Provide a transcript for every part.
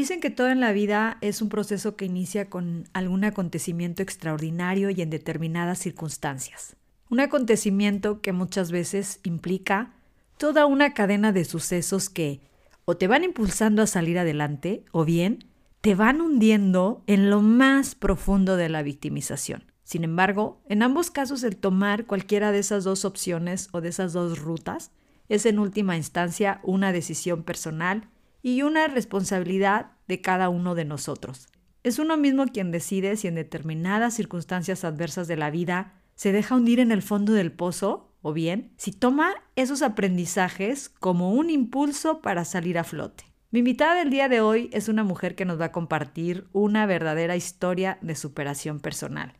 Dicen que todo en la vida es un proceso que inicia con algún acontecimiento extraordinario y en determinadas circunstancias. Un acontecimiento que muchas veces implica toda una cadena de sucesos que o te van impulsando a salir adelante o bien te van hundiendo en lo más profundo de la victimización. Sin embargo, en ambos casos el tomar cualquiera de esas dos opciones o de esas dos rutas es en última instancia una decisión personal y una responsabilidad de cada uno de nosotros. Es uno mismo quien decide si en determinadas circunstancias adversas de la vida se deja hundir en el fondo del pozo o bien si toma esos aprendizajes como un impulso para salir a flote. Mi invitada del día de hoy es una mujer que nos va a compartir una verdadera historia de superación personal,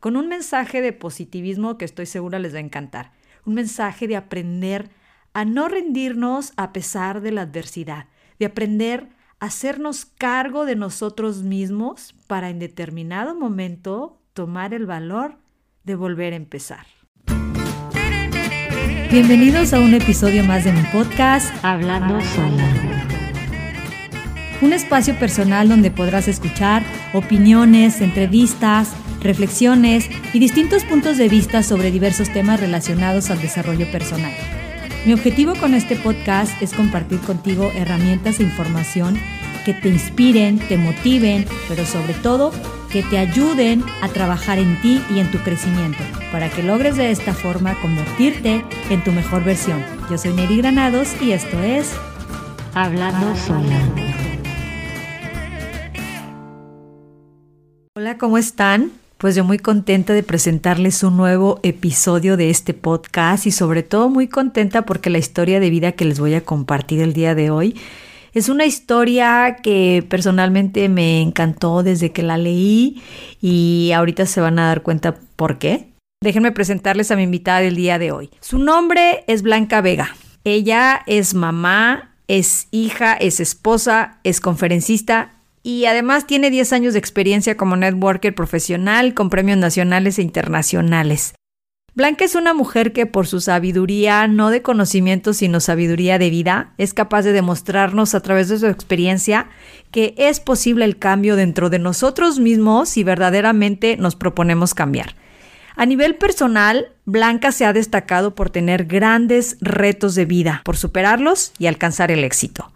con un mensaje de positivismo que estoy segura les va a encantar, un mensaje de aprender a no rendirnos a pesar de la adversidad, de aprender a hacernos cargo de nosotros mismos para en determinado momento tomar el valor de volver a empezar. Bienvenidos a un episodio más de mi podcast Hablando Sola. Un espacio personal donde podrás escuchar opiniones, entrevistas, reflexiones y distintos puntos de vista sobre diversos temas relacionados al desarrollo personal. Mi objetivo con este podcast es compartir contigo herramientas e información que te inspiren, te motiven, pero sobre todo que te ayuden a trabajar en ti y en tu crecimiento, para que logres de esta forma convertirte en tu mejor versión. Yo soy Neri Granados y esto es Hablando Sola. Hola, ¿cómo están? Pues yo muy contenta de presentarles un nuevo episodio de este podcast y sobre todo muy contenta porque la historia de vida que les voy a compartir el día de hoy es una historia que personalmente me encantó desde que la leí y ahorita se van a dar cuenta por qué. Déjenme presentarles a mi invitada del día de hoy. Su nombre es Blanca Vega. Ella es mamá, es hija, es esposa, es conferencista y además tiene 10 años de experiencia como networker profesional con premios nacionales e internacionales. Blanca es una mujer que por su sabiduría, no de conocimiento, sino sabiduría de vida, es capaz de demostrarnos a través de su experiencia que es posible el cambio dentro de nosotros mismos si verdaderamente nos proponemos cambiar. A nivel personal, Blanca se ha destacado por tener grandes retos de vida, por superarlos y alcanzar el éxito.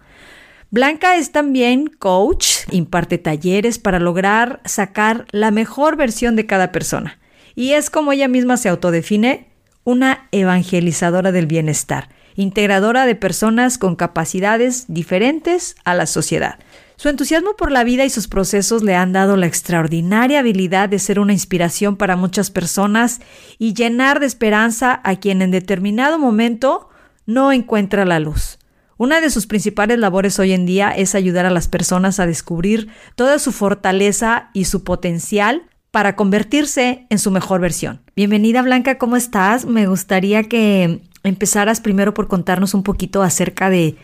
Blanca es también coach, imparte talleres para lograr sacar la mejor versión de cada persona. Y es como ella misma se autodefine, una evangelizadora del bienestar, integradora de personas con capacidades diferentes a la sociedad. Su entusiasmo por la vida y sus procesos le han dado la extraordinaria habilidad de ser una inspiración para muchas personas y llenar de esperanza a quien en determinado momento no encuentra la luz. Una de sus principales labores hoy en día es ayudar a las personas a descubrir toda su fortaleza y su potencial para convertirse en su mejor versión. Bienvenida Blanca, ¿cómo estás? Me gustaría que empezaras primero por contarnos un poquito acerca de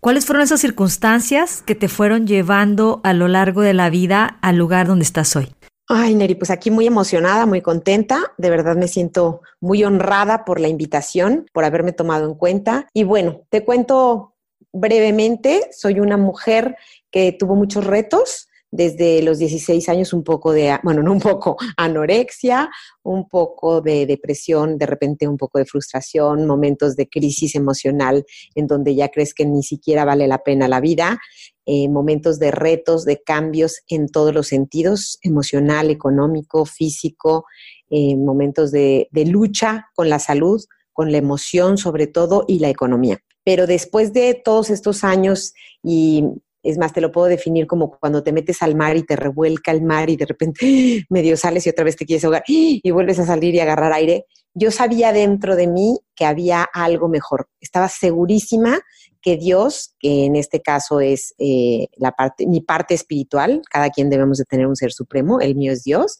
cuáles fueron esas circunstancias que te fueron llevando a lo largo de la vida al lugar donde estás hoy. Ay, Neri, pues aquí muy emocionada, muy contenta. De verdad me siento muy honrada por la invitación, por haberme tomado en cuenta. Y bueno, te cuento brevemente, soy una mujer que tuvo muchos retos. Desde los 16 años un poco de, bueno, no un poco, anorexia, un poco de depresión, de repente un poco de frustración, momentos de crisis emocional en donde ya crees que ni siquiera vale la pena la vida, eh, momentos de retos, de cambios en todos los sentidos, emocional, económico, físico, eh, momentos de lucha con la salud, con la emoción sobre todo y la economía pero después de todos estos años y es más, te lo puedo definir como cuando te metes al mar y te revuelca el mar y de repente medio sales y otra vez te quieres ahogar y vuelves a salir y agarrar aire. Yo sabía dentro de mí que había algo mejor. Estaba segurísima que Dios, que en este caso es eh, la parte, mi parte espiritual, cada quien debemos de tener un ser supremo, el mío es Dios,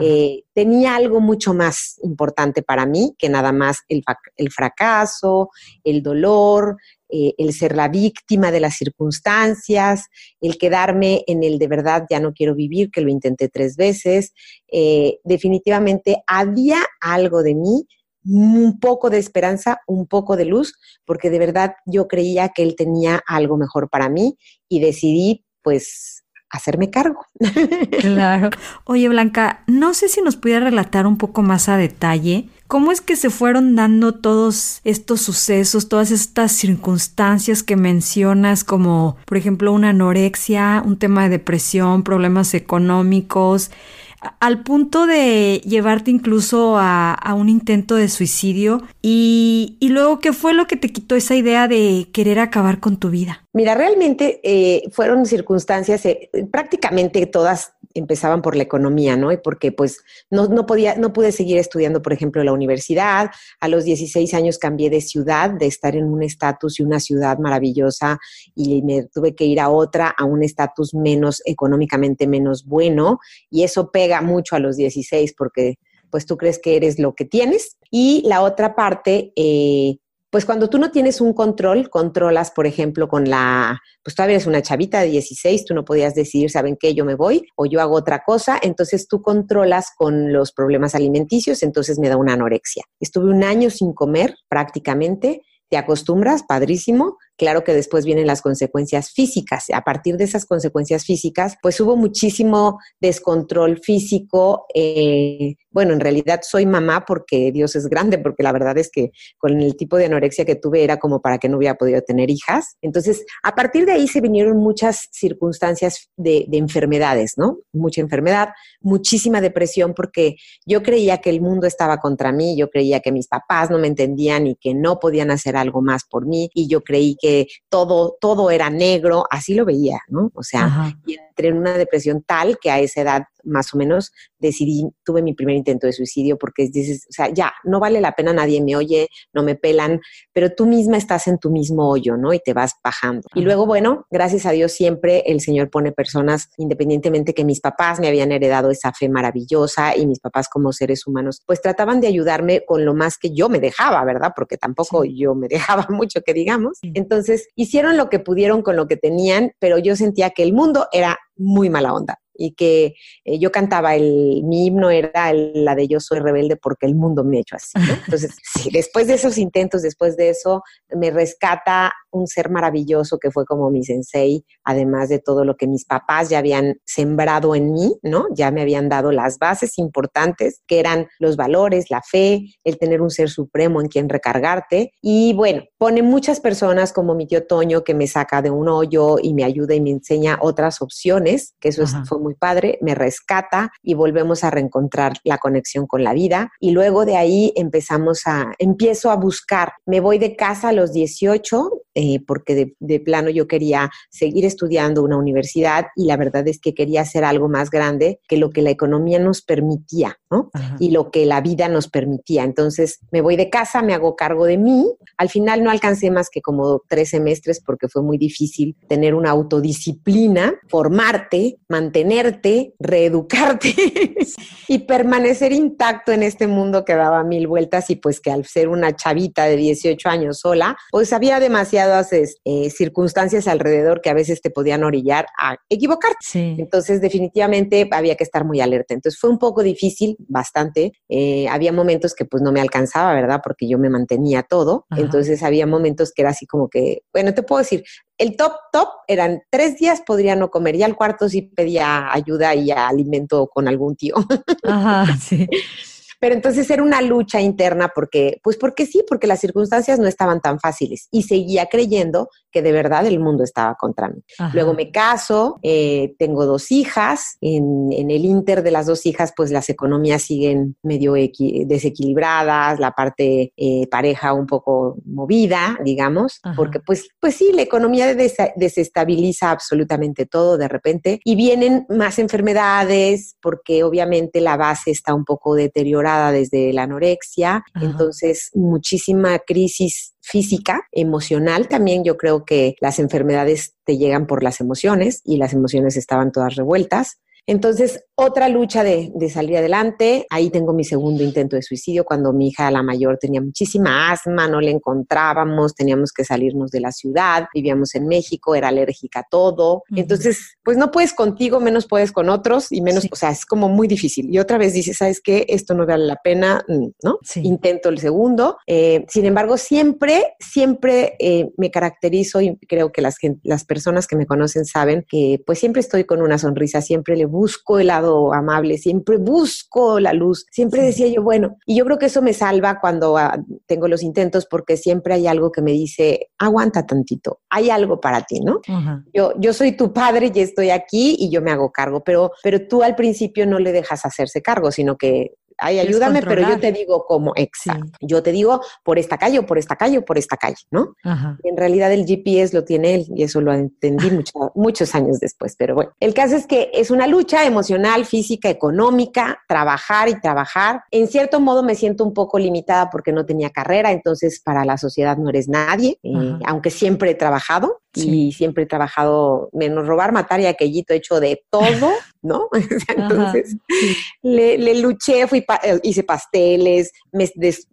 eh, tenía algo mucho más importante para mí que nada más el, fracaso, el dolor, eh, el ser la víctima de las circunstancias, el quedarme en el de verdad ya no quiero vivir, que lo intenté tres veces. Eh, definitivamente había algo de mí, un poco de esperanza, un poco de luz, porque de verdad yo creía que él tenía algo mejor para mí y decidí pues hacerme cargo. Claro. Oye, Blanca, no sé si nos pudiera relatar un poco más a detalle cómo es que se fueron dando todos estos sucesos, todas estas circunstancias que mencionas, como por ejemplo una anorexia, un tema de depresión, problemas económicos al punto de llevarte incluso a, un intento de suicidio y, luego qué fue lo que te quitó esa idea de querer acabar con tu vida. Mira, realmente eh, fueron circunstancias, eh, prácticamente todas empezaban por la economía, ¿no? Y porque pues no, no, podía, no pude seguir estudiando, por ejemplo, la universidad. A los 16 años cambié de ciudad, de estar en un estatus y una ciudad maravillosa y me tuve que ir a otra, a un estatus menos económicamente menos bueno. Y eso pega mucho a los 16 porque pues tú crees que eres lo que tienes. Y la otra parte, eh, pues cuando tú no tienes un control, controlas, por ejemplo, con la, pues todavía eres una chavita de 16, tú no podías decidir, ¿saben qué? Yo me voy o yo hago otra cosa, entonces tú controlas con los problemas alimenticios, entonces me da una anorexia. Estuve un año sin comer prácticamente, te acostumbras, padrísimo, Claro que después vienen las consecuencias físicas. A partir de esas consecuencias físicas, pues hubo muchísimo descontrol físico. Eh, bueno, en realidad soy mamá porque Dios es grande, porque la verdad es que con el tipo de anorexia que tuve era como para que no hubiera podido tener hijas. Entonces, a partir de ahí se vinieron muchas circunstancias de, de enfermedades, ¿no? Mucha enfermedad, muchísima depresión, porque yo creía que el mundo estaba contra mí, yo creía que mis papás no me entendían y que no podían hacer algo más por mí, y yo creí todo, todo era negro, así lo veía, ¿no? O sea, y entré en una depresión tal que a esa edad más o menos decidí, tuve mi primer intento de suicidio porque dices, o sea, ya, no vale la pena, nadie me oye, no me pelan, pero tú misma estás en tu mismo hoyo, ¿no? Y te vas bajando. Y luego, bueno, gracias a Dios siempre el Señor pone personas, independientemente que mis papás me habían heredado esa fe maravillosa y mis papás como seres humanos, pues trataban de ayudarme con lo más que yo me dejaba, ¿verdad? Porque tampoco yo me dejaba mucho, que digamos. Entonces, hicieron lo que pudieron con lo que tenían, pero yo sentía que el mundo era muy mala onda y que eh, yo cantaba el, mi himno era la de yo soy rebelde porque el mundo me ha hecho así. Entonces, sí, después de esos intentos, después de eso, me rescata un ser maravilloso que fue como mi sensei, además de todo lo que mis papás ya habían sembrado en mí, ¿no? Ya me habían dado las bases importantes, que eran los valores, la fe, el tener un ser supremo en quien recargarte. Y bueno, pone muchas personas como mi tío Toño que me saca de un hoyo y me ayuda y me enseña otras opciones, que eso es, fue muy padre, me rescata y volvemos a reencontrar la conexión con la vida. Y luego de ahí empezamos a, empiezo a buscar, me voy de casa a los 18, eh, porque de, plano yo quería seguir estudiando una universidad y la verdad es que quería hacer algo más grande que lo que la economía nos permitía, ¿no? Y lo que la vida nos permitía. Entonces me voy de casa, me hago cargo de mí. Al final no alcancé más que como tres semestres porque fue muy difícil tener una autodisciplina, formarte, mantenerte, reeducarte y permanecer intacto en este mundo que daba mil vueltas y pues que al ser una chavita de 18 años sola, pues había demasiado eh, circunstancias alrededor que a veces te podían orillar a equivocarte. Entonces, definitivamente había que estar muy alerta. Entonces, fue un poco difícil, bastante. Eh, había momentos que pues no me alcanzaba, ¿verdad? Porque yo me mantenía todo. Entonces, había momentos que era así como que, bueno, te puedo decir, el top, top eran tres días podría no comer, ya al cuarto sí pedía ayuda y alimento con algún tío. Ajá, sí. Pero entonces era una lucha interna porque, pues porque sí, porque las circunstancias no estaban tan fáciles y seguía creyendo que de verdad el mundo estaba contra mí. Luego me caso, eh, tengo dos hijas, en, el inter de las dos hijas, pues las economías siguen medio desequilibradas, la parte eh, pareja un poco movida, digamos, porque pues, pues sí, la economía desestabiliza absolutamente todo de repente y vienen más enfermedades porque obviamente la base está un poco deteriorada desde la anorexia, entonces muchísima crisis física, emocional también. Yo creo que las enfermedades te llegan por las emociones y las emociones estaban todas revueltas. Entonces, otra lucha de, salir adelante. Ahí tengo mi segundo intento de suicidio cuando mi hija, la mayor, tenía muchísima asma, no le encontrábamos, teníamos que salirnos de la ciudad, vivíamos en México, era alérgica a todo. Entonces, pues no puedes contigo, menos puedes con otros y menos, o sea, es como muy difícil. Y otra vez dices, ¿sabes qué? Esto no vale la pena, mm, ¿no? Intento el segundo. Eh, sin embargo, siempre, siempre eh, me caracterizo y creo que las, las personas que me conocen saben que pues siempre estoy con una sonrisa, siempre le busco el lado amable, siempre busco la luz, siempre decía yo, bueno, y yo creo que eso me salva cuando ah, tengo los intentos porque siempre hay algo que me dice, aguanta tantito, hay algo para ti, ¿no? yo, yo soy tu padre y estoy aquí y yo me hago cargo, pero, pero tú al principio no le dejas hacerse cargo, sino que ay, ayúdame, pero yo te digo cómo, exacto. Yo te digo por esta calle o por esta calle o por esta calle, ¿no? En realidad el GPS lo tiene él y eso lo entendí muchos años después, pero bueno. El caso es que es una lucha emocional, física, económica, trabajar y trabajar. En cierto modo me siento un poco limitada porque no tenía carrera, entonces para la sociedad no eres nadie, eh, aunque siempre he trabajado y siempre he trabajado menos robar, matar y aquellito hecho de todo, ¿no? Entonces le, luché, fui eh, hice pasteles, me,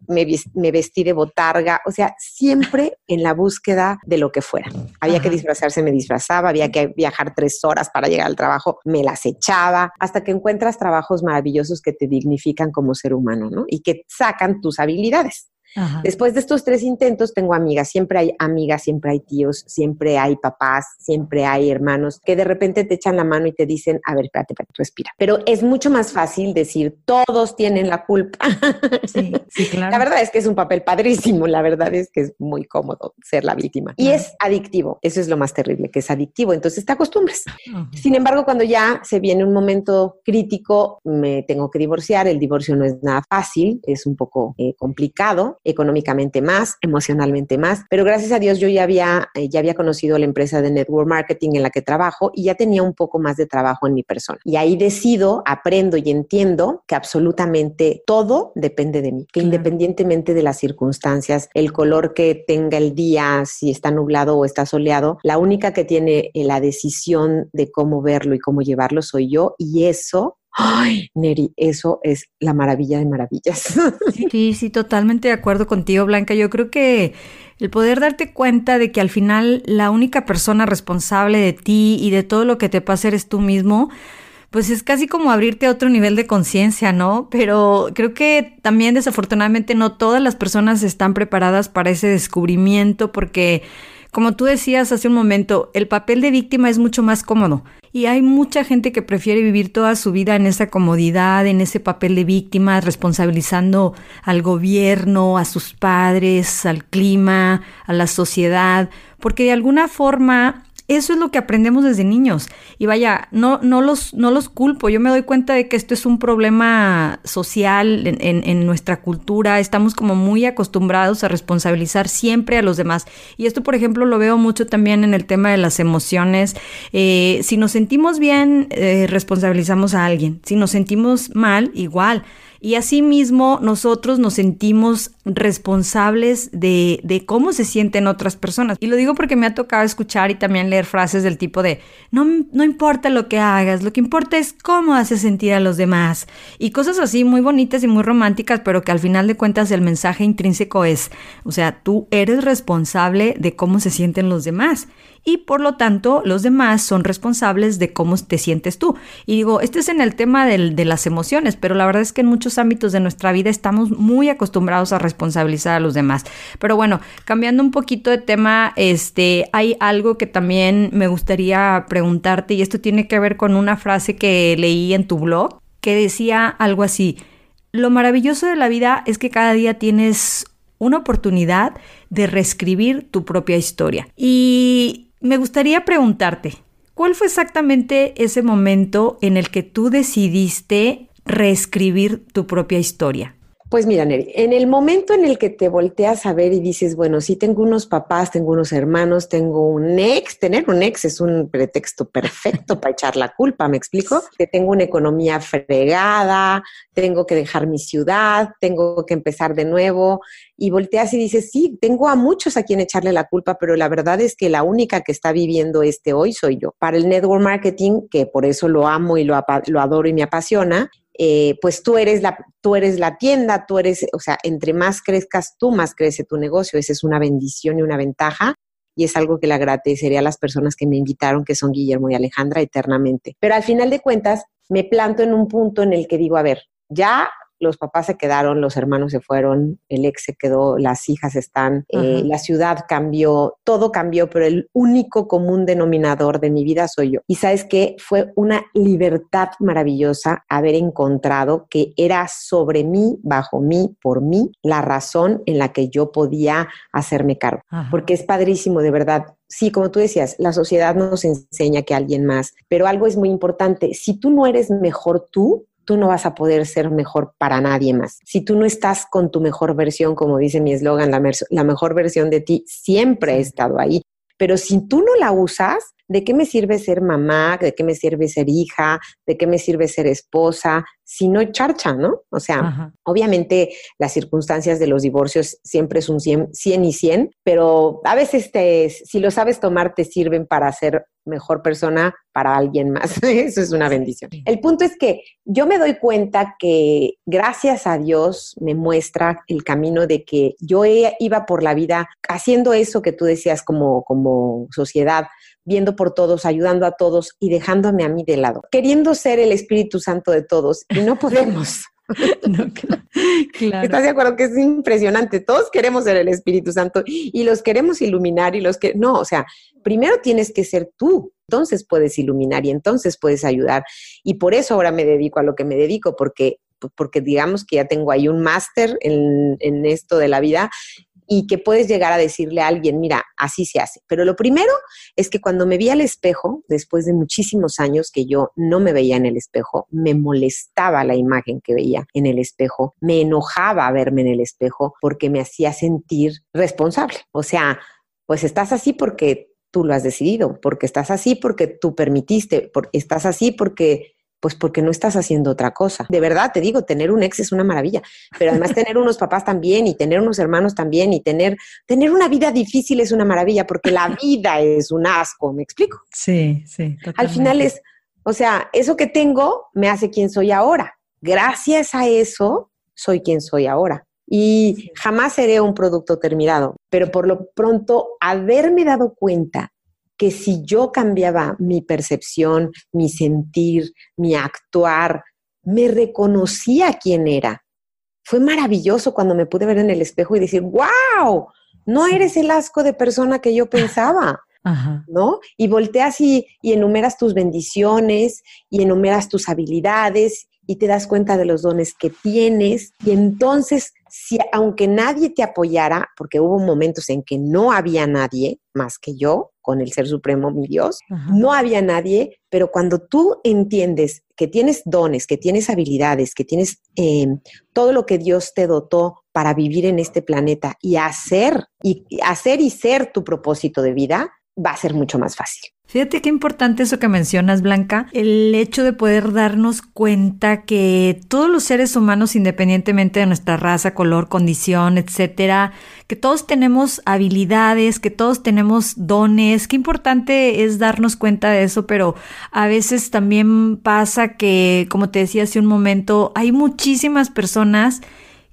me, vestí de botarga, o sea, siempre en la búsqueda de lo que fuera. Había que disfrazarse, me disfrazaba, había que viajar tres horas para llegar al trabajo, me las echaba, hasta que encuentras trabajos maravillosos que te dignifican como ser humano, ¿no? Y que sacan tus habilidades. Después de estos tres intentos tengo amigas, siempre hay amigas, siempre hay tíos, siempre hay papás, siempre hay hermanos que de repente te echan la mano y te dicen, a ver, espérate, espérate, respira. Pero es mucho más fácil decir, todos tienen la culpa. Sí, sí, claro. La verdad es que es un papel padrísimo, la verdad es que es muy cómodo ser la víctima. Y es adictivo, eso es lo más terrible, que es adictivo, entonces te acostumbras. Sin embargo, cuando ya se viene un momento crítico, me tengo que divorciar, el divorcio no es nada fácil, es un poco eh, complicado económicamente más, emocionalmente más, pero gracias a Dios yo ya había, eh, ya había conocido la empresa de network marketing en la que trabajo y ya tenía un poco más de trabajo en mi persona. Y ahí decido, aprendo y entiendo que absolutamente todo depende de mí, que independientemente de las circunstancias, el color que tenga el día, si está nublado o está soleado, la única que tiene eh, la decisión de cómo verlo y cómo llevarlo soy yo y eso Ay, Neri, eso es la maravilla de maravillas. Sí, sí, totalmente de acuerdo contigo, Blanca. Yo creo que el poder darte cuenta de que al final la única persona responsable de ti y de todo lo que te pasa eres tú mismo, pues es casi como abrirte a otro nivel de conciencia, ¿no? Pero creo que también desafortunadamente no todas las personas están preparadas para ese descubrimiento porque como tú decías hace un momento, el papel de víctima es mucho más cómodo y hay mucha gente que prefiere vivir toda su vida en esa comodidad, en ese papel de víctima, responsabilizando al gobierno, a sus padres, al clima, a la sociedad, porque de alguna forma eso es lo que aprendemos desde niños. Y vaya, no, no, los, no los culpo. Yo me doy cuenta de que esto es un problema social en, en, nuestra cultura. Estamos como muy acostumbrados a responsabilizar siempre a los demás. Y esto, por ejemplo, lo veo mucho también en el tema de las emociones. Eh, si nos sentimos bien, eh, responsabilizamos a alguien. Si nos sentimos mal, igual. Y asimismo nosotros nos sentimos responsables de, de, cómo se sienten otras personas. Y lo digo porque me ha tocado escuchar y también leer frases del tipo de, no, no importa lo que hagas, lo que importa es cómo haces sentir a los demás. Y cosas así muy bonitas y muy románticas, pero que al final de cuentas el mensaje intrínseco es, o sea, tú eres responsable de cómo se sienten los demás y por lo tanto los demás son responsables de cómo te sientes tú. Y digo, este es en el tema de las emociones, pero la verdad es que en muchos ámbitos de nuestra vida estamos muy acostumbrados a responsabilizar a los demás. Pero bueno, cambiando un poquito de tema, este, hay algo que también me gustaría preguntarte y esto tiene que ver con una frase que leí en tu blog que decía algo así. Lo maravilloso de la vida es que cada día tienes una oportunidad de reescribir tu propia historia. Y me gustaría preguntarte, ¿cuál fue exactamente ese momento en el que tú decidiste reescribir tu propia historia? Pues mira, Neri, en el momento en el que te volteas a ver y dices, bueno, sí tengo unos papás, tengo unos hermanos, tengo un ex, tener un ex es un pretexto perfecto para echar la culpa, ¿me explico? Que tengo una economía fregada, tengo que dejar mi ciudad, tengo que empezar de nuevo y volteas y dices, sí, tengo a muchos a quien echarle la culpa, pero la verdad es que la única que está viviendo este hoy soy yo. Para el network marketing, que por eso lo amo y lo, lo adoro y me apasiona, eh, pues tú eres, la, tú eres la tienda, tú eres, o sea, entre más crezcas tú, más crece tu negocio. Esa es una bendición y una ventaja. Y es algo que le agradecería a las personas que me invitaron, que son Guillermo y Alejandra, eternamente. Pero al final de cuentas, me planto en un punto en el que digo, a ver, ya los papás se quedaron, los hermanos se fueron, el ex se quedó, las hijas están, eh, la ciudad cambió, todo cambió, pero el único común denominador de mi vida soy yo. Y sabes que fue una libertad maravillosa haber encontrado que era sobre mí, bajo mí, por mí, la razón en la que yo podía hacerme cargo. Porque es padrísimo, de verdad, sí, como tú decías, la sociedad nos enseña que alguien más, pero algo es muy importante. Si tú no eres mejor tú, tú no vas a poder ser mejor para nadie más. Si tú no estás con tu mejor versión, como dice mi eslogan, la, la, mejor versión de ti siempre ha estado ahí. Pero si tú no la usas, ¿de qué me sirve ser mamá? ¿De qué me sirve ser hija? ¿De qué me sirve ser esposa? Si no charcha, ¿no? O sea, obviamente las circunstancias de los divorcios siempre es un 100, 100 y 100, pero a veces te, si lo sabes tomar te sirven para ser mejor persona para alguien más. Eso es una bendición. El punto es que yo me doy cuenta que gracias a Dios me muestra el camino de que yo iba por la vida haciendo eso que tú decías como, como sociedad, viendo por todos, ayudando a todos y dejándome a mí de lado, queriendo ser el Espíritu Santo de todos y no podemos. ¿Estás de acuerdo que es impresionante? Todos queremos ser el Espíritu Santo y los queremos iluminar y los que no, o sea, primero tienes que ser tú, entonces puedes iluminar y entonces puedes ayudar. Y por eso ahora me dedico a lo que me dedico, porque porque digamos que ya tengo ahí un máster en, en, esto de la vida y que puedes llegar a decirle a alguien, mira, así se hace. Pero lo primero es que cuando me vi al espejo, después de muchísimos años que yo no me veía en el espejo, me molestaba la imagen que veía en el espejo, me enojaba verme en el espejo porque me hacía sentir responsable. O sea, pues estás así porque tú lo has decidido, porque estás así porque tú permitiste, porque estás así porque pues porque no estás haciendo otra cosa. De verdad, te digo, tener un ex es una maravilla, pero además tener unos papás también y tener unos hermanos también y tener, tener una vida difícil es una maravilla porque la vida es un asco, ¿me explico? Sí, sí. Al final es, o sea, eso que tengo me hace quien soy ahora. Gracias a eso soy quien soy ahora. Y jamás seré un producto terminado, pero por lo pronto haberme dado cuenta que si yo cambiaba mi percepción, mi sentir, mi actuar, me reconocía quién era. Fue maravilloso cuando me pude ver en el espejo y decir, wow, no eres el asco de persona que yo pensaba. ¿No? Y volteas y, y enumeras tus bendiciones y enumeras tus habilidades y te das cuenta de los dones que tienes y entonces si aunque nadie te apoyara, porque hubo momentos en que no había nadie más que yo, con el Ser Supremo, mi Dios, no había nadie, pero cuando tú entiendes que tienes dones, que tienes habilidades, que tienes eh, todo lo que Dios te dotó para vivir en este planeta y hacer y hacer y ser tu propósito de vida, va a ser mucho más fácil. Fíjate qué importante eso que mencionas, Blanca, el hecho de poder darnos cuenta que todos los seres humanos, independientemente de nuestra raza, color, condición, etcétera, que todos tenemos habilidades, que todos tenemos dones. Qué importante es darnos cuenta de eso, pero a veces también pasa que, como te decía hace un momento, hay muchísimas personas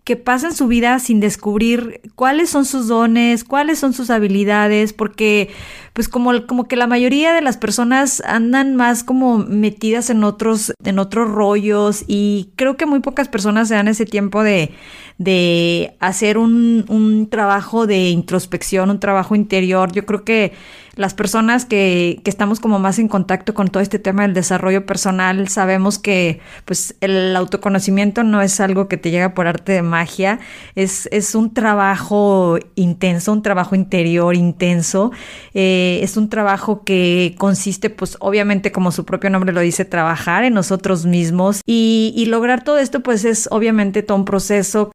que pasan su vida sin descubrir cuáles son sus dones, cuáles son sus habilidades, porque pues como, como que la mayoría de las personas andan más como metidas en otros, en otros rollos y creo que muy pocas personas se dan ese tiempo de, de hacer un, un trabajo de introspección, un trabajo interior. Yo creo que las personas que, que, estamos como más en contacto con todo este tema del desarrollo personal, sabemos que pues el autoconocimiento no es algo que te llega por arte de magia, es, es un trabajo intenso, un trabajo interior intenso, eh, es un trabajo que consiste pues obviamente como su propio nombre lo dice, trabajar en nosotros mismos y, y lograr todo esto pues es obviamente todo un proceso.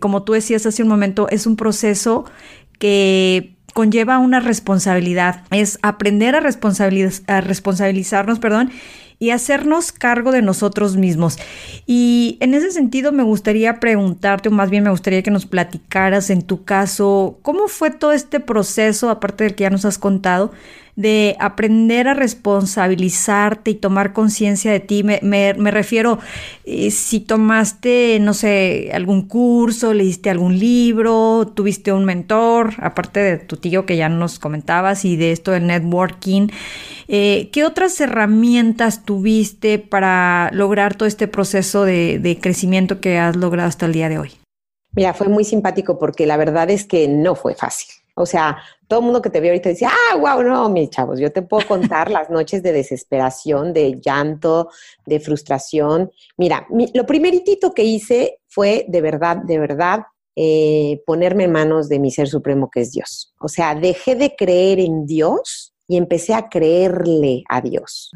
Como tú decías hace un momento, es un proceso que conlleva una responsabilidad, es aprender a, a responsabilizarnos, perdón, y hacernos cargo de nosotros mismos. Y en ese sentido me gustaría preguntarte, o más bien me gustaría que nos platicaras en tu caso, ¿cómo fue todo este proceso, aparte del que ya nos has contado, de aprender a responsabilizarte y tomar conciencia de ti. Me, me, refiero, eh, si tomaste, no sé, algún curso, leíste algún libro, tuviste un mentor, aparte de tu tío que ya nos comentabas y de esto del networking. Eh, ¿Qué otras herramientas tuviste para lograr todo este proceso de, de crecimiento que has logrado hasta el día de hoy? Mira, fue muy simpático porque la verdad es que no fue fácil. O sea, todo el mundo que te ve ahorita dice, ah, wow, no, mis chavos, yo te puedo contar las noches de desesperación, de llanto, de frustración. Mira, lo primeritito que hice fue de verdad, de verdad, eh, ponerme en manos de mi ser supremo que es Dios. O sea, dejé de creer en Dios y empecé a creerle a Dios.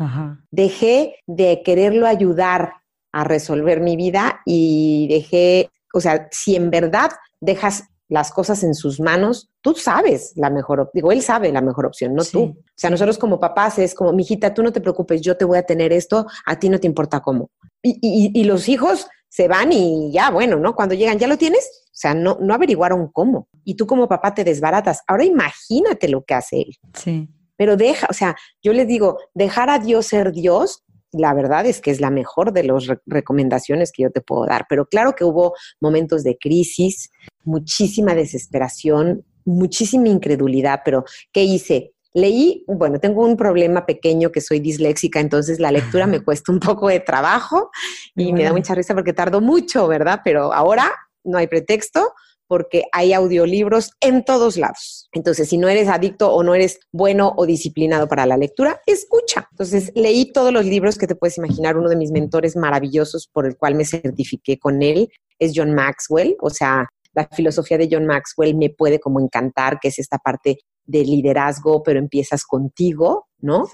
Dejé de quererlo ayudar a resolver mi vida y dejé, o sea, si en verdad dejas las cosas en sus manos, tú sabes la mejor, digo, él sabe la mejor opción, no tú. O sea, nosotros como papás es como, mijita, tú no te preocupes, yo te voy a tener esto, a ti no te importa cómo. Y, los hijos se van y ya, bueno, ¿no? Cuando llegan, ¿ya lo tienes? O sea, no, no averiguaron cómo. Y tú como papá te desbaratas. Ahora imagínate lo que hace él. Sí. Pero deja, o sea, yo les digo, dejar a Dios ser Dios la verdad es que es la mejor de las recomendaciones que yo te puedo dar. Pero claro que hubo momentos de crisis, muchísima desesperación, muchísima incredulidad, pero ¿qué hice? Leí, bueno, tengo un problema pequeño que soy disléxica, entonces la lectura me cuesta un poco de trabajo y me da mucha risa porque tardo mucho, ¿verdad? Pero ahora no hay pretexto porque hay audiolibros en todos lados. Entonces, si no eres adicto o no eres bueno o disciplinado para la lectura, escucha. Entonces, leí todos los libros que te puedes imaginar. Uno de mis mentores maravillosos por el cual me certifiqué con él es John Maxwell. O sea, la filosofía de John Maxwell me puede como encantar, que es esta parte de liderazgo, pero empiezas contigo, ¿no?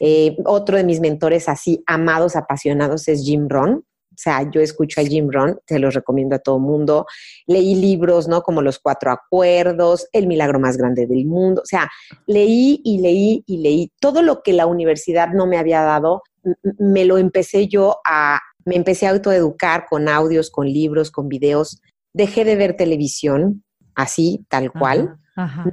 Eh, otro de mis mentores así amados, apasionados es Jim Rohn. O sea, yo escucho a Jim Rohn, te los recomiendo a todo mundo. Leí libros, ¿no? Como Los Cuatro Acuerdos, El Milagro Más Grande del Mundo. O sea, leí y leí y leí. Todo lo que la universidad no me había dado, me lo empecé yo a, me empecé a autoeducar con audios, con libros, con videos. Dejé de ver televisión, así, tal cual.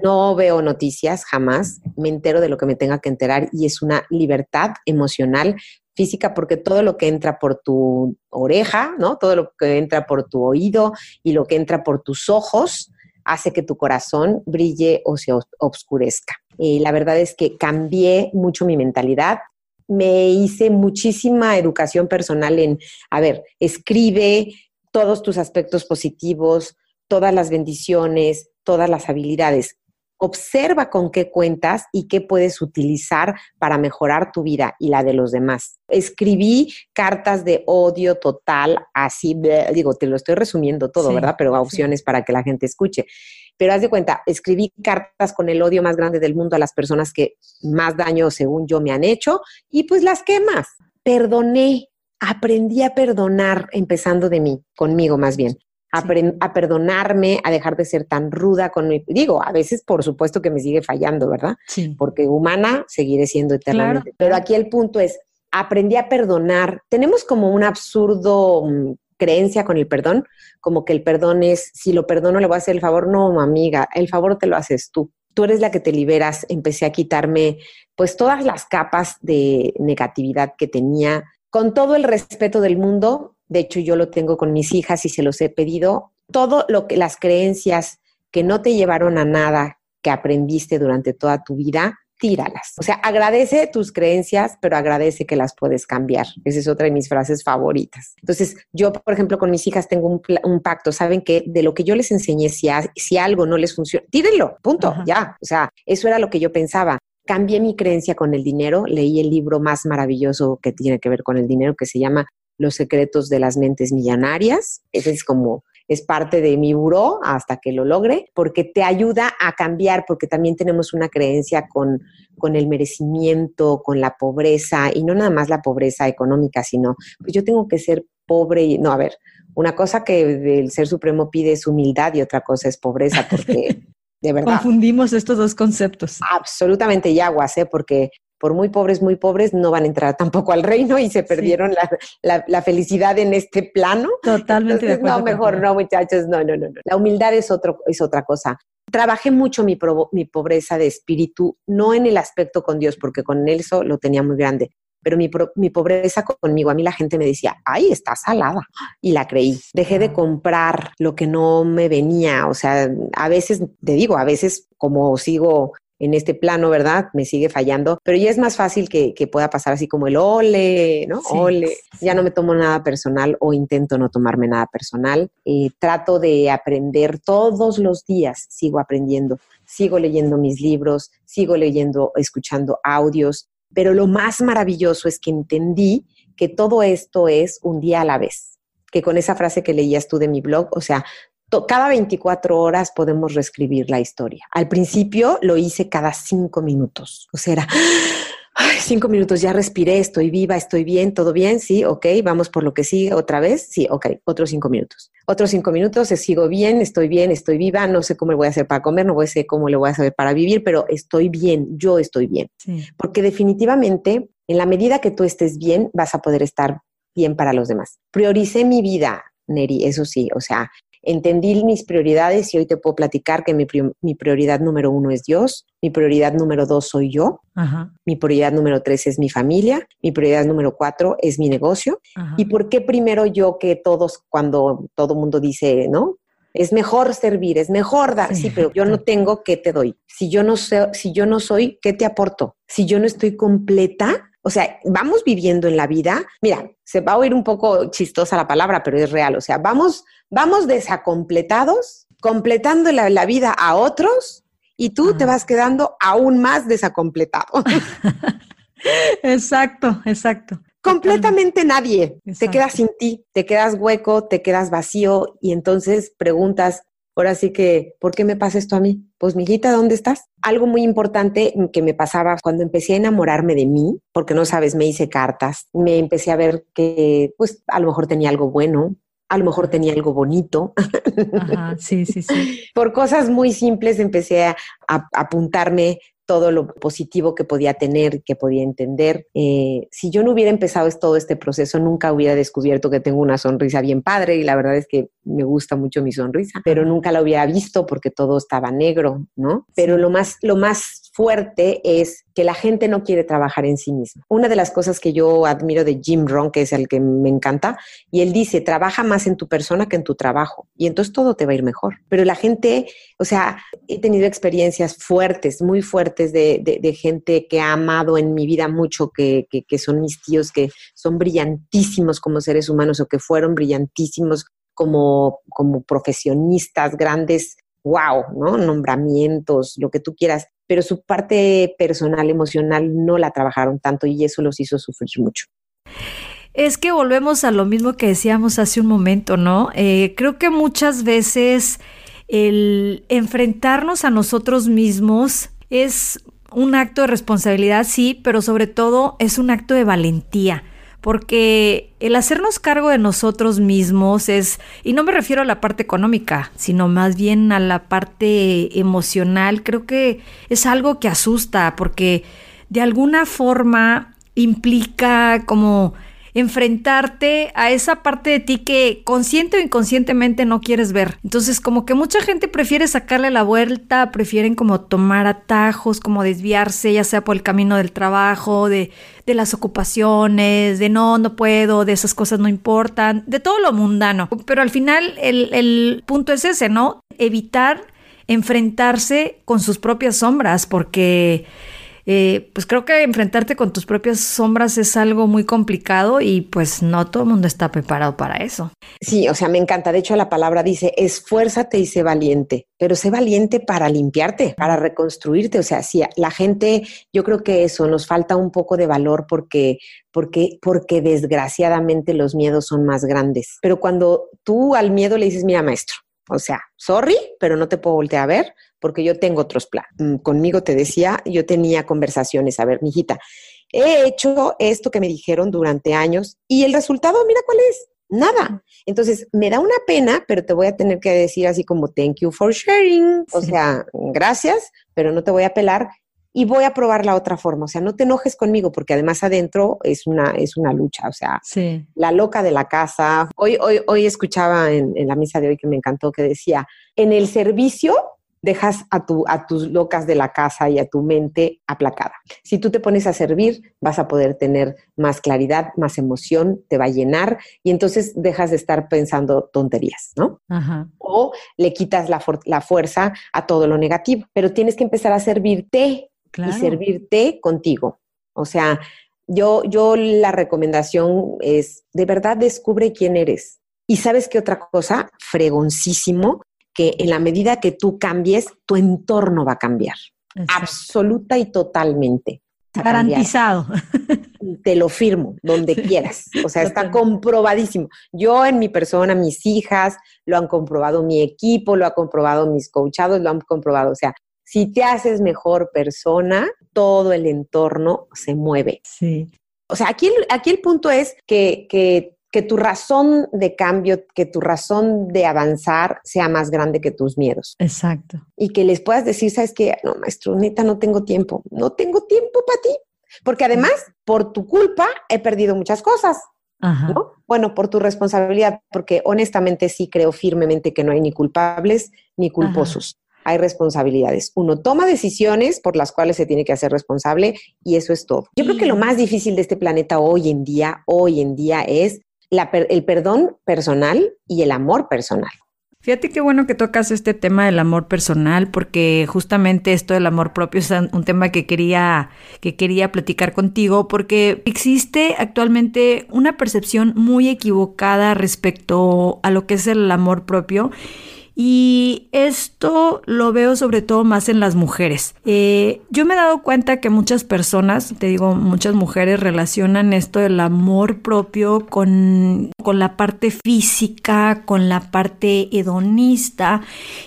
No veo noticias jamás, me entero de lo que me tenga que enterar y es una libertad emocional física porque todo lo que entra por tu oreja, ¿no? Todo lo que entra por tu oído y lo que entra por tus ojos hace que tu corazón brille o se oscurezca. Y la verdad es que cambié mucho mi mentalidad. Me hice muchísima educación personal en, a ver, escribe todos tus aspectos positivos, todas las bendiciones, todas las habilidades observa con qué cuentas y qué puedes utilizar para mejorar tu vida y la de los demás. Escribí cartas de odio total, así, digo, te lo estoy resumiendo todo, ¿verdad? Pero opciones para que la gente escuche. Pero haz de cuenta, escribí cartas con el odio más grande del mundo a las personas que más daño, según yo, me han hecho y pues las quemas. Perdoné, aprendí a perdonar empezando de mí, conmigo más bien a, perdonarme, a dejar de ser tan ruda con mi... Digo, a veces por supuesto que me sigue fallando, ¿verdad? Sí. Porque humana seguiré siendo eternamente. Pero aquí el punto es, aprendí a perdonar. Tenemos como un absurdo mm, creencia con el perdón, como que el perdón es, si lo perdono le voy a hacer el favor. No, amiga, el favor te lo haces tú. Tú eres la que te liberas. Empecé a quitarme pues todas las capas de negatividad que tenía. Con todo el respeto del mundo, de hecho yo lo tengo con mis hijas y se los he pedido, todo lo que las creencias que no te llevaron a nada que aprendiste durante toda tu vida, tíralas. O sea, agradece tus creencias, pero agradece que las puedes cambiar. Esa es otra de mis frases favoritas. Entonces, yo, por ejemplo, con mis hijas tengo un, pacto. Saben que de lo que yo les enseñé, si, si algo no les funciona, tírenlo, punto, ya. O sea, eso era lo que yo pensaba. Cambié mi creencia con el dinero, leí el libro más maravilloso que tiene que ver con el dinero, que se llama los secretos de las mentes millonarias. Ese es como es parte de mi buró hasta que lo logre, porque te ayuda a cambiar, porque también tenemos una creencia con, con el merecimiento, con la pobreza, y no nada más la pobreza económica, sino pues yo tengo que ser pobre y no, a ver, una cosa que el Ser Supremo pide es humildad y otra cosa es pobreza, porque de verdad. Confundimos estos dos conceptos. Absolutamente y aguas, ¿eh? porque por muy pobres, muy pobres, no van a entrar tampoco al reino y se perdieron la, felicidad en este plano. Totalmente de acuerdo. No, mejor no, muchachos, no, no, no, no. La humildad es, otro, es otra cosa. Trabajé mucho mi, mi pobreza de espíritu, no en el aspecto con Dios, porque con eso lo tenía muy grande, pero mi, mi, pobreza conmigo, a mí la gente me decía, ay, está salada. Y la creí. Dejé de comprar lo que no me venía. O sea, a veces, te digo, a veces como sigo en este plano, ¿verdad? Me sigue fallando, pero ya es más fácil que, pueda pasar así como el ole, ¿no? ole, ya no me tomo nada personal o intento no tomarme nada personal. Eh, trato de aprender todos los días, sigo aprendiendo, sigo leyendo mis libros, sigo leyendo, escuchando audios, pero lo más maravilloso es que entendí que todo esto es un día a la vez, que con esa frase que leías tú de mi blog, o sea, cada 24 horas podemos reescribir la historia. Al principio lo hice cada cinco minutos, o sea, era... cinco minutos, ya respiré, estoy viva, estoy bien, todo bien, sí, ok, vamos por lo que sigue otra vez, sí, ok, otros cinco minutos. Otros cinco minutos, sigo bien, estoy bien, estoy viva, no sé cómo le voy a hacer para comer, no voy a sé cómo le voy a hacer para vivir, pero estoy bien, yo estoy bien. Porque definitivamente, en la medida que tú estés bien, vas a poder estar bien para los demás. Prioricé mi vida, Neri, eso sí, o sea, entendí mis prioridades y hoy te puedo platicar que mi, prioridad número uno es Dios, mi prioridad número dos soy yo, mi prioridad número tres es mi familia, mi prioridad número cuatro es mi negocio. ¿Y por qué primero yo que todos cuando todo mundo dice, ¿no? Es mejor servir, es mejor dar, sí, pero yo no tengo, ¿qué te doy? Si yo no sé, si yo no soy, ¿qué te aporto? Si yo no estoy completa, o sea, vamos viviendo en la vida, mira, se va a oír un poco chistosa la palabra, pero es real, o sea, vamos vamos desacompletados, completando la, vida a otros y tú te vas quedando aún más desacompletado. exacto, exacto. Completamente nadie. Te quedas sin ti, te quedas hueco, te quedas vacío y entonces preguntas, ahora sí que, ¿por qué me pasa esto a mí? Pues, mijita, ¿dónde estás? Algo muy importante que me pasaba cuando empecé a enamorarme de mí, porque no sabes, me hice cartas, me empecé a ver que, pues, a lo mejor tenía algo bueno, a lo mejor tenía algo bonito. sí, sí, sí. Por cosas muy simples empecé a, apuntarme todo lo positivo que podía tener, que podía entender. Eh, si yo no hubiera empezado todo este proceso, nunca hubiera descubierto que tengo una sonrisa bien padre y la verdad es que me gusta mucho mi sonrisa, pero nunca la hubiera visto porque todo estaba negro, ¿no? Pero lo más, lo más fuerte es que la gente no quiere trabajar en sí misma. Una de las cosas que yo admiro de Jim Rohn, que es el que me encanta, y él dice, trabaja más en tu persona que en tu trabajo, y entonces todo te va a ir mejor. Pero la gente, o sea, he tenido experiencias fuertes, muy fuertes de, gente que ha amado en mi vida mucho, que, que son mis tíos, que son brillantísimos como seres humanos o que fueron brillantísimos como, como profesionistas, grandes wow, ¿no? Nombramientos, lo que tú quieras, pero su parte personal, emocional, no la trabajaron tanto y eso los hizo sufrir mucho. Es que volvemos a lo mismo que decíamos hace un momento, ¿no? Eh, creo que muchas veces el enfrentarnos a nosotros mismos es un acto de responsabilidad, sí, pero sobre todo es un acto de valentía porque el hacernos cargo de nosotros mismos es, y no me refiero a la parte económica, sino más bien a la parte emocional, creo que es algo que asusta, porque de alguna forma implica como enfrentarte a esa parte de ti que consciente o inconscientemente no quieres ver. Entonces, como que mucha gente prefiere sacarle la vuelta, prefieren como tomar atajos, como desviarse, ya sea por el camino del trabajo, de, de las ocupaciones, de no, no puedo, de esas cosas no importan, de todo lo mundano. Pero al final el, el punto es ese, ¿no? Evitar enfrentarse con sus propias sombras, porque eh, pues creo que enfrentarte con tus propias sombras es algo muy complicado y pues no todo el mundo está preparado para eso. Sí, o sea, me encanta. De hecho, la palabra dice, esfuérzate y sé valiente, pero sé valiente para limpiarte, para reconstruirte. O sea, sí, la gente, yo creo que eso, nos falta un poco de valor porque, porque, porque desgraciadamente los miedos son más grandes. Pero cuando tú al miedo le dices, mira, maestro, o sea, sorry, pero no te puedo voltear a ver porque yo tengo otros planes. Mm, conmigo te decía, yo tenía conversaciones, a ver, mijita, he hecho esto que me dijeron durante años y el resultado, mira cuál es. nada. Entonces, me da una pena, pero te voy a tener que decir así como, thank you for sharing, o sea, gracias, pero no te voy a pelar y voy a probar la otra forma. O sea, no te enojes conmigo porque además adentro es una, es una lucha. O sea, la loca de la casa. Hoy, hoy, hoy escuchaba en, en, la misa de hoy que me encantó que decía, en el servicio dejas a, tu, a tus locas de la casa y a tu mente aplacada. Si tú te pones a servir, vas a poder tener más claridad, más emoción, te va a llenar y entonces dejas de estar pensando tonterías, ¿no? O le quitas la, la fuerza a todo lo negativo, pero tienes que empezar a servirte y servirte contigo. O sea, yo, yo la recomendación es, de verdad descubre quién eres. Y sabes qué otra cosa, fregoncísimo, que en la medida que tú cambies, tu entorno va a cambiar. Absoluta y totalmente. Garantizado. Te lo firmo, donde quieras. O sea, está comprobadísimo. Yo en mi persona, mis hijas, lo han comprobado mi equipo, lo ha comprobado mis coachados, lo han comprobado. O sea, si te haces mejor persona, todo el entorno se mueve. Sí. O sea, aquí, aquí el punto es que, que, que tu razón de cambio, que tu razón de avanzar sea más grande que tus miedos. Exacto. Y que les puedas decir, sabes qué, no, maestro, neta, no tengo tiempo. No tengo tiempo para ti. Porque además, por tu culpa, he perdido muchas cosas. Ajá. Bueno, por tu responsabilidad, porque honestamente sí creo firmemente que no hay ni culpables ni culposos hay responsabilidades. Uno toma decisiones por las cuales se tiene que hacer responsable y eso es todo. Yo creo que lo más difícil de este planeta hoy en día, hoy en día es el perdón personal y el amor personal. Fíjate qué bueno que tocas este tema del amor personal, porque justamente esto del amor propio es un tema que quería, que quería platicar contigo, porque existe actualmente una percepción muy equivocada respecto a lo que es el amor propio y esto lo veo sobre todo más en las mujeres. Eh, yo me he dado cuenta que muchas personas, te digo, muchas mujeres relacionan esto del amor propio con, con la parte física, con la parte hedonista.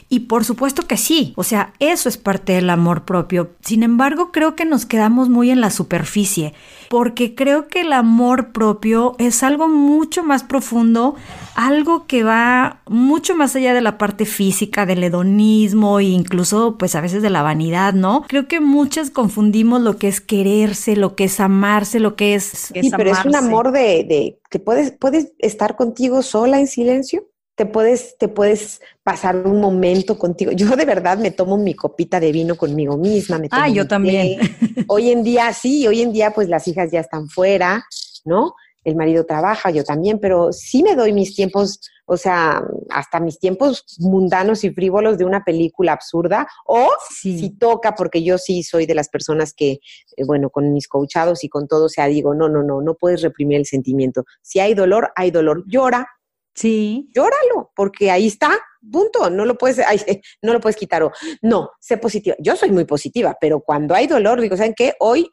Y por supuesto que sí, o sea, eso es parte del amor propio. Sin embargo, creo que nos quedamos muy en la superficie, porque creo que el amor propio es algo mucho más profundo, algo que va mucho más allá de la parte física, del hedonismo e incluso pues a veces de la vanidad, ¿no? Creo que muchas confundimos lo que es quererse, lo que es amarse, lo que es... Sí, pero es un amor de, de que puedes, puedes estar contigo sola en silencio te puedes, te puedes pasar un momento contigo. Yo de verdad me tomo mi copita de vino conmigo misma. Me ah, yo también. Hoy en día sí, hoy en día pues las hijas ya están fuera, ¿no? El marido trabaja, yo también, pero sí me doy mis tiempos o sea, hasta mis tiempos mundanos y frívolos de una película absurda, o si toca, porque yo sí soy de las personas que, eh, bueno, con mis coachados y con todo, o sea, digo, no, no, no, no puedes reprimir el sentimiento. Si hay dolor, hay dolor, llora. Sí. Llóralo, porque ahí está, punto, no lo puedes, no lo puedes quitar o no, sé positiva. Yo soy muy positiva, pero cuando hay dolor, digo, ¿saben qué? Hoy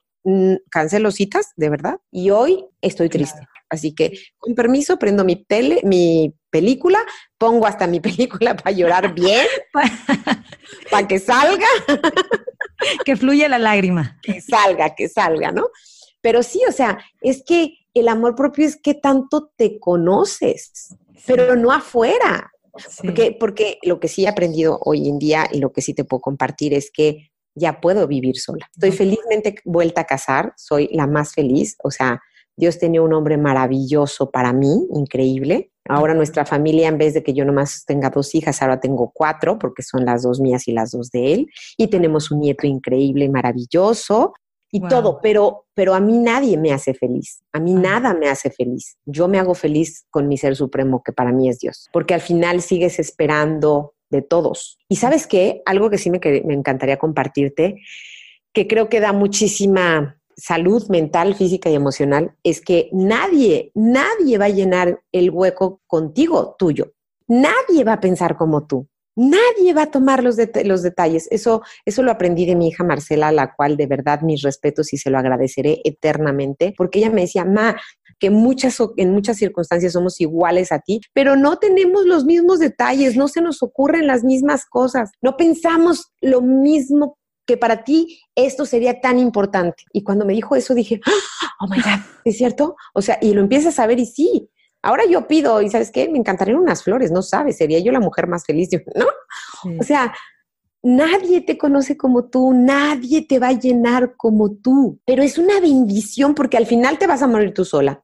cancelo citas, de verdad, y hoy estoy triste. Así que, con permiso, prendo mi tele, mi película, pongo hasta mi película para llorar bien, para que salga. que fluya la lágrima. Que salga, que salga, ¿no? Pero sí, o sea, es que el amor propio es que tanto te conoces, pero no afuera. Porque, porque lo que sí he aprendido hoy en día y lo que sí te puedo compartir es que ya puedo vivir sola. Estoy felizmente vuelta a casar, soy la más feliz, o sea, Dios tenía un hombre maravilloso para mí, increíble. Ahora nuestra familia, en vez de que yo nomás tenga dos hijas, ahora tengo cuatro, porque son las dos mías y las dos de él. Y tenemos un nieto increíble maravilloso y todo, pero, pero a mí nadie me hace feliz. A mí nada me hace feliz. Yo me hago feliz con mi ser supremo, que para mí es Dios, porque al final sigues esperando de todos. Y sabes qué, algo que sí me, me encantaría compartirte, que creo que da muchísima salud mental, física y emocional es que nadie, nadie va a llenar el hueco contigo tuyo. Nadie va a pensar como tú. Nadie va a tomar los, los detalles. Eso, eso lo aprendí de mi hija Marcela, a la cual de verdad mis respetos y se lo agradeceré eternamente, porque ella me decía, ma, que muchas, en muchas circunstancias somos iguales a ti, pero no tenemos los mismos detalles, no se nos ocurren las mismas cosas, no pensamos lo mismo que para ti esto sería tan importante. Y cuando me dijo eso dije, oh my God, ¿es cierto? O sea, y lo empiezas a ver y sí, Ahora yo pido, y ¿sabes qué? Me encantarían unas flores, no sabes, sería yo la mujer más feliz, ¿no? O sea, nadie te conoce como tú, nadie te va a llenar como tú, pero es una bendición porque al final te vas a morir tú sola.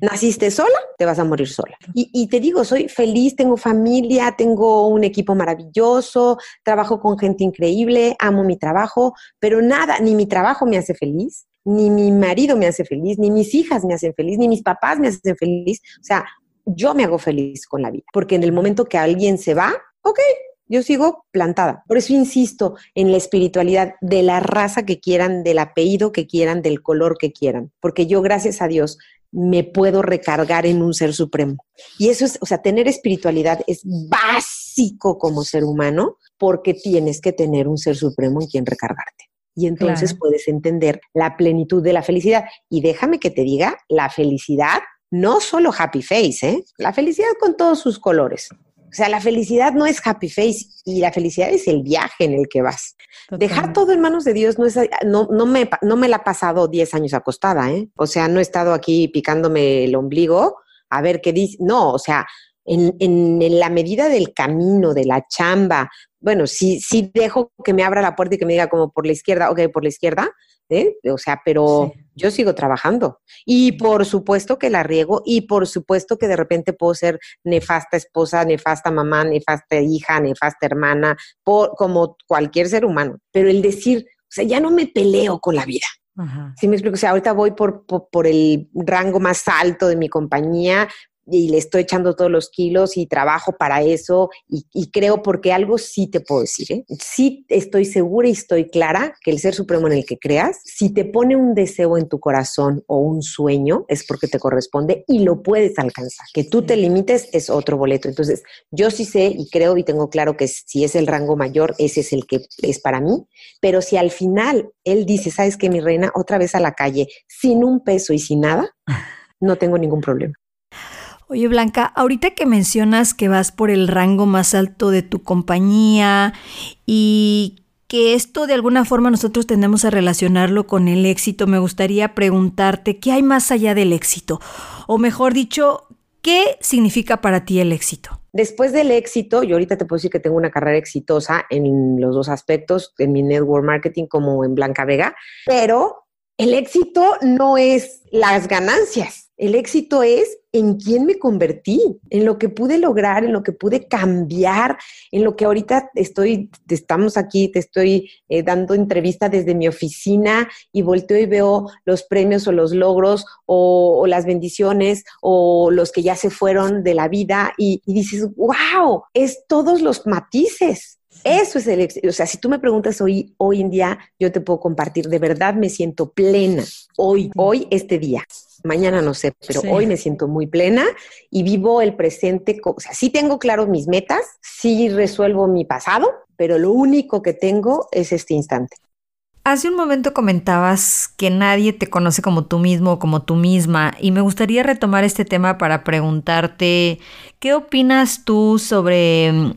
Naciste sola, te vas a morir sola. Y, y, te digo, soy feliz, tengo familia, tengo un equipo maravilloso, trabajo con gente increíble, amo mi trabajo, pero nada, ni mi trabajo me hace feliz, ni mi marido me hace feliz, ni mis hijas me hacen feliz, ni mis papás me hacen feliz. O sea, yo me hago feliz con la vida, porque en el momento que alguien se va, ok, yo sigo plantada. Por eso insisto en la espiritualidad de la raza que quieran, del apellido que quieran, del color que quieran, porque yo, gracias a Dios, me puedo recargar en un ser supremo. Y eso es, o sea, tener espiritualidad es básico como ser humano porque tienes que tener un ser supremo en quien recargarte. Y entonces puedes entender la plenitud de la felicidad. Y déjame que te diga, la felicidad, no solo happy face, ¿eh? la felicidad con todos sus colores. O sea, la felicidad no es happy face y la felicidad es el viaje en el que vas. Dejar todo en manos de Dios no es, no, no, me, no me la ha pasado 10 años acostada, ¿eh? O sea, no he estado aquí picándome el ombligo a ver qué dice. No, o sea, en, en, la medida del camino, de la chamba, bueno, sí, sí dejo que me abra la puerta y que me diga como por la izquierda, ok, por la izquierda, ¿eh? O sea, pero yo sigo trabajando. Y por supuesto que la riego y por supuesto que de repente puedo ser nefasta esposa, nefasta mamá, nefasta hija, nefasta hermana, por, como cualquier ser humano. Pero el decir, o sea, ya no me peleo con la vida. Sí me explico, o sea, ahorita voy por, por, el rango más alto de mi compañía, y le estoy echando todos los kilos y trabajo para eso y, creo porque algo sí te puedo decir, ¿eh? sí estoy segura y estoy clara que el ser supremo en el que creas, si te pone un deseo en tu corazón o un sueño, es porque te corresponde y lo puedes alcanzar. Que tú te limites es otro boleto. Entonces, yo sí sé y creo y tengo claro que si es el rango mayor, ese es el que es para mí, pero si al final él dice, sabes que mi reina, otra vez a la calle, sin un peso y sin nada, no tengo ningún problema. Oye, Blanca, ahorita que mencionas que vas por el rango más alto de tu compañía y que esto de alguna forma nosotros tendemos a relacionarlo con el éxito, me gustaría preguntarte, ¿qué hay más allá del éxito? O mejor dicho, ¿qué significa para ti el éxito? Después del éxito, yo ahorita te puedo decir que tengo una carrera exitosa en los dos aspectos, en mi network marketing como en Blanca Vega, pero el éxito no es las ganancias. El éxito es en quién me convertí, en lo que pude lograr, en lo que pude cambiar, en lo que ahorita estoy, estamos aquí, te estoy eh, dando entrevista desde mi oficina y volteo y veo los premios o los logros o, las bendiciones o los que ya se fueron de la vida y, y dices, wow, es todos los matices. Eso es el. O sea, si tú me preguntas hoy, hoy en día, yo te puedo compartir, de verdad me siento plena hoy, hoy, este día mañana no sé, pero hoy me siento muy plena y vivo el presente. O sea, sí tengo claro mis metas, sí resuelvo mi pasado, pero lo único que tengo es este instante. Hace un momento comentabas que nadie te conoce como tú mismo o como tú misma y me gustaría retomar este tema para preguntarte, ¿qué opinas tú sobre mm,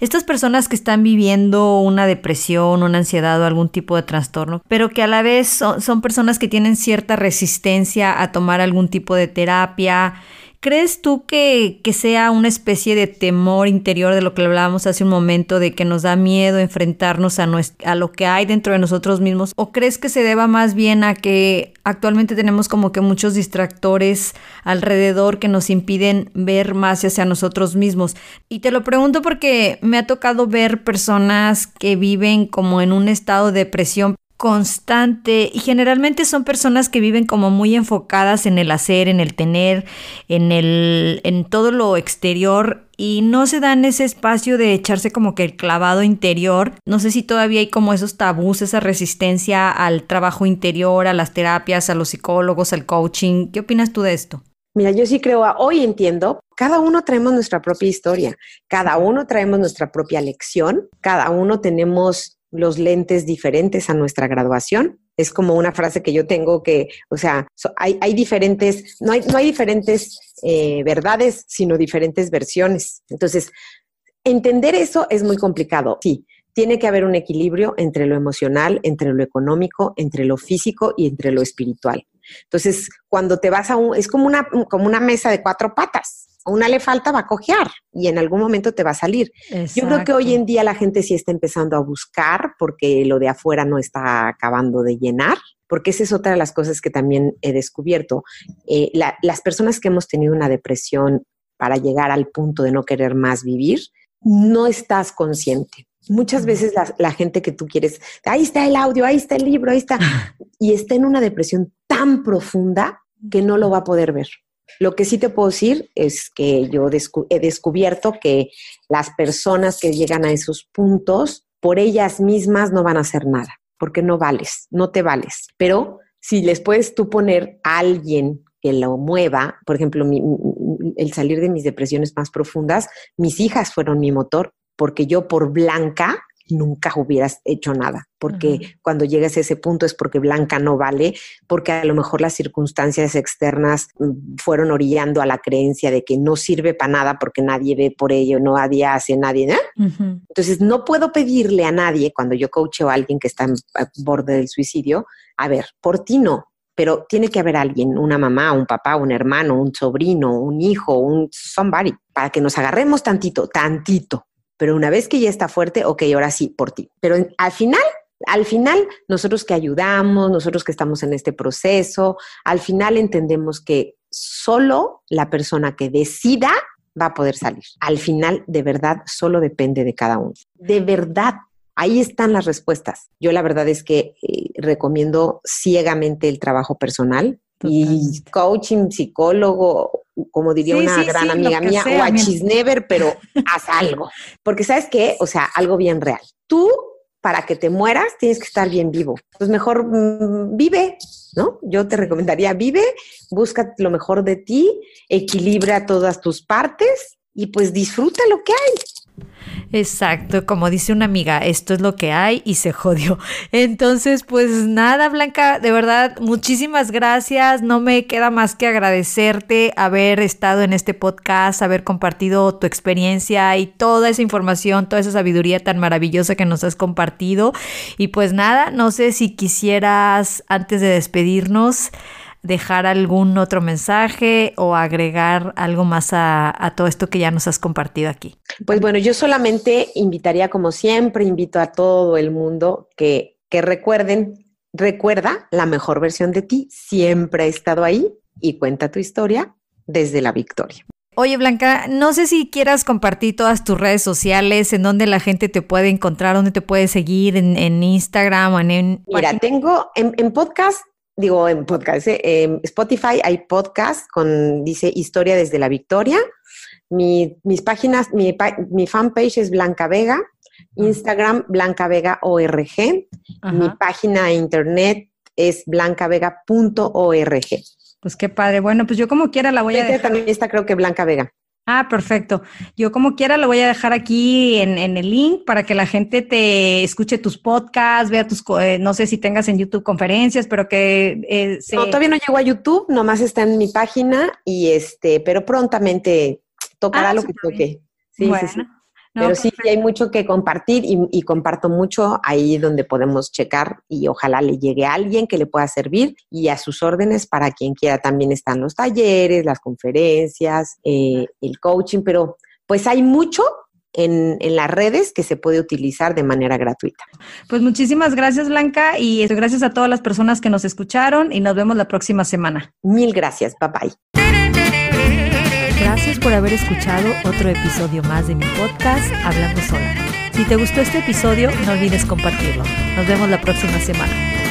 estas personas que están viviendo una depresión, una ansiedad o algún tipo de trastorno, pero que a la vez son, personas que tienen cierta resistencia a tomar algún tipo de terapia, ¿Crees tú que, que, sea una especie de temor interior de lo que hablábamos hace un momento, de que nos da miedo enfrentarnos a, a lo que hay dentro de nosotros mismos? ¿O crees que se deba más bien a que actualmente tenemos como que muchos distractores alrededor que nos impiden ver más hacia nosotros mismos? Y te lo pregunto porque me ha tocado ver personas que viven como en un estado de depresión constante y generalmente son personas que viven como muy enfocadas en el hacer, en el tener, en el en todo lo exterior y no se dan ese espacio de echarse como que el clavado interior. No sé si todavía hay como esos tabús, esa resistencia al trabajo interior, a las terapias, a los psicólogos, al coaching. ¿Qué opinas tú de esto? Mira, yo sí creo, hoy entiendo, cada uno traemos nuestra propia historia, cada uno traemos nuestra propia lección, cada uno tenemos los lentes diferentes a nuestra graduación. Es como una frase que yo tengo que, o sea, hay, hay, diferentes, no hay, no hay diferentes eh, verdades, sino diferentes versiones. Entonces, entender eso es muy complicado. Sí, tiene que haber un equilibrio entre lo emocional, entre lo económico, entre lo físico y entre lo espiritual. Entonces, cuando te vas a un, es como una, como una mesa de cuatro patas. A una le falta, va a cojear y en algún momento te va a salir. Yo creo que hoy en día la gente sí está empezando a buscar porque lo de afuera no está acabando de llenar porque esa es otra de las cosas que también he descubierto. Eh, las personas que hemos tenido una depresión para llegar al punto de no querer más vivir, no estás consciente. Muchas veces la, gente que tú quieres, ahí está el audio, ahí está el libro, ahí está, y está en una depresión tan profunda que no lo va a poder ver. Lo que sí te puedo decir es que yo he descubierto que las personas que llegan a esos puntos, por ellas mismas no van a hacer nada porque no vales, no te vales. Pero si les puedes tú poner a alguien que lo mueva, por ejemplo, el salir de mis depresiones más profundas, mis hijas fueron mi motor, porque yo por blanca nunca hubieras hecho nada, porque cuando llegas a ese punto es porque Blanca no vale, porque a lo mejor las circunstancias externas mm, fueron orillando a la creencia de que no sirve para nada porque nadie ve por ello, no nadie hace, nadie. Entonces, no puedo pedirle a nadie cuando yo coacheo a alguien que está en borde del suicidio, a ver, por ti no, pero tiene que haber alguien, una mamá, un papá, un hermano, un sobrino, un hijo, un somebody, para que nos agarremos tantito, tantito, pero una vez que ya está fuerte, ok, ahora sí, por ti. Pero al final, al final, nosotros que ayudamos, nosotros que estamos en este proceso, al final entendemos que solo la persona que decida va a poder salir. Al final, de verdad, solo depende de cada uno. De verdad, ahí están las respuestas. Yo la verdad es que eh, recomiendo ciegamente el trabajo personal y coaching, psicólogo, como diría una gran amiga mía, watch is never, pero haz algo. Porque sabes qué, o sea, algo bien real. Tú, para que te mueras, tienes que estar bien vivo. Pues mejor mm, vive, ¿no? Yo te recomendaría vive, busca lo mejor de ti, equilibra todas tus partes y pues disfruta lo que hay. Exacto, como dice una amiga, esto es lo que hay y se jodió. Entonces, pues nada, Blanca, de verdad, muchísimas gracias. No me queda más que agradecerte haber estado en este podcast, haber compartido tu experiencia y toda esa información, toda esa sabiduría tan maravillosa que nos has compartido. Y pues nada, no sé si quisieras, antes de despedirnos, dejar algún otro mensaje o agregar algo más a, todo esto que ya nos has compartido aquí? Pues bueno, yo solamente invitaría, como siempre, invito a todo el mundo que, que recuerden, recuerda la mejor versión de ti, siempre ha estado ahí y cuenta tu historia desde la victoria. Oye, Blanca, no sé si quieras compartir todas tus redes sociales, en donde la gente te puede encontrar, dónde te puede seguir, en, Instagram o en... Mira, tengo en, en, podcast digo, en podcast, ¿eh? en Spotify hay podcast con, dice, Historia desde la Victoria. Mi, mis páginas, mi, mi fanpage es Blanca Vega, Instagram Blanca Vega ORG, mi página de internet es blancavega.org. Pues qué padre. Bueno, pues yo como quiera la voy a dejar. También está creo que Blanca Vega. Ah, perfecto. Yo como quiera lo voy a dejar aquí en, el link para que la gente te escuche tus podcasts, vea tus, eh, no sé si tengas en YouTube conferencias, pero que... Eh, no, todavía no llegó a YouTube, nomás está en mi página y este, pero prontamente tocará ah, lo que toque. Sí, sí, sí. Pero sí, hay mucho que compartir y, comparto mucho ahí donde podemos checar y ojalá le llegue a alguien que le pueda servir y a sus órdenes para quien quiera. También están los talleres, las conferencias, eh, el coaching, pero pues hay mucho en, en, las redes que se puede utilizar de manera gratuita. Pues muchísimas gracias, Blanca, y gracias a todas las personas que nos escucharon y nos vemos la próxima semana. Mil gracias, bye bye. Gracias por haber escuchado otro episodio más de mi podcast Hablando Sola. Si te gustó este episodio, no olvides compartirlo. Nos vemos la próxima semana.